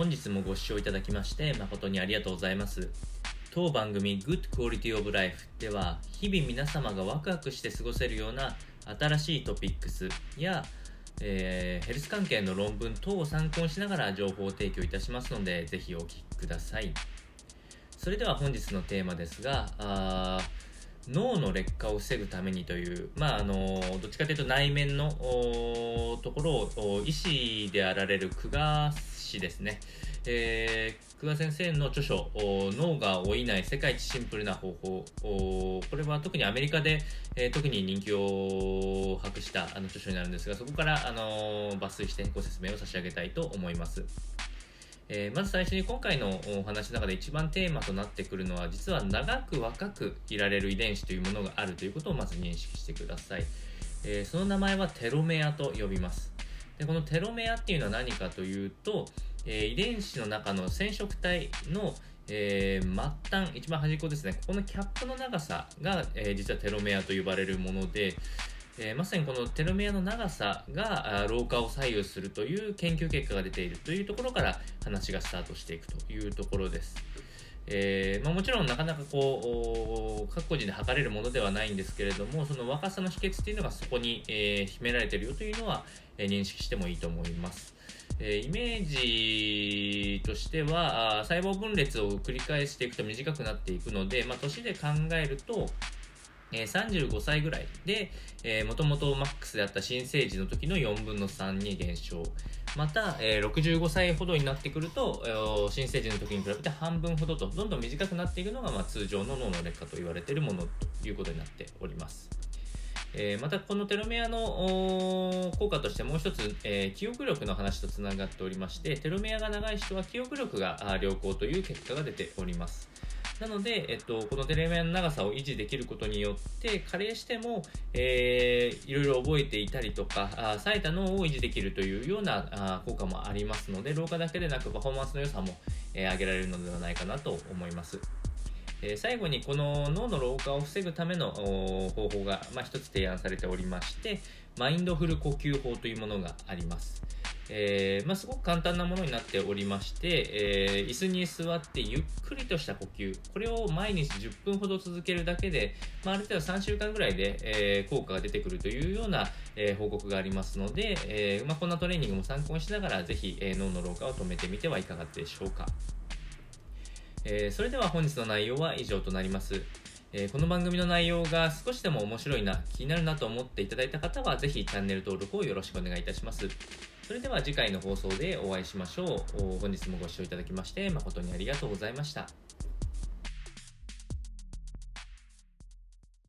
本日もご視聴いただきまして誠にありがとうございます。当番組 Good Quality of Life では日々皆様がワクワクして過ごせるような新しいトピックスや、えー、ヘルス関係の論文等を参考にしながら情報を提供いたしますのでぜひお聞きください。それでは本日のテーマですがあ脳の劣化を防ぐためにという、まあ、あのどっちかというと内面のところを医師であられる久我氏ですね、えー、久我先生の著書「脳が老いない世界一シンプルな方法」これは特にアメリカで、えー、特に人気を博したあの著書になるんですがそこから、あの抜粋してご説明を差し上げたいと思います。えー、まず最初に今回のお話の中で一番テーマとなってくるのは実は長く若くいられる遺伝子というものがあるということをまず認識してください、えー、その名前はテロメアと呼びます。でこのテロメアっていうのは何かというと、えー、遺伝子の中の染色体のえー、末端、一番端っこですね、ここのキャップの長さが、えー、実はテロメアと呼ばれるもので、え、まさにこのテロメアの長さが老化を左右するという研究結果が出ているというところから話がスタートしていくというところです。えーまあ、もちろんなかなかこう各個人で測れるものではないんですけれどもその若さの秘訣っていうのがそこに、えー、秘められてるよというのは、えー、認識してもいいと思います。え、イメージとしては細胞分裂を繰り返していくと短くなっていくので、まあ、年で考えるとえ35歳ぐらいで、えー、もともとマックスであった新生児の時の4分の3に減少。また、え、65歳ほどになってくると、新生児の時に比べて半分ほどと、どんどん短くなっていくのが、まあ、通常の脳の劣化と言われているものということになっております。え、またこのテロメアの効果としてもう一つ、えー、記憶力の話とつながっておりましてテロメアが長い人は記憶力が良好という結果が出ておりますなので、えっと、このテレメアの長さを維持できることによって、加齢しても、えー、いろいろ覚えていたりとか、あ冴えた脳を維持できるというようなあ効果もありますので、老化だけでなくパフォーマンスの良さも、えー、上げられるのではないかなと思います。え、最後にこの脳の老化を防ぐための方法が、まあ、一つ提案されておりまして、マインドフル呼吸法というものがあります。えー、まあ、すごく簡単なものになっておりまして、えー、椅子に座ってゆっくりとした呼吸、これを毎日10分ほど続けるだけで、まあ、ある程度3週間ぐらいで、えー、効果が出てくるというような、え報告がありますので、えま、こんなトレーニングも参考にしながら、ぜひ、え脳の老化を止めてみてはいかがでしょうか。えそれでは本日の内容は以上となります。えこの番組の内容が少しでも面白いな、気になるなと思っていただいた方は、是非チャンネル登録をよろしくお願いいたします。それでは次回の放送でお会いしましょう。本日もご視聴いただきまして誠にありがとうございました。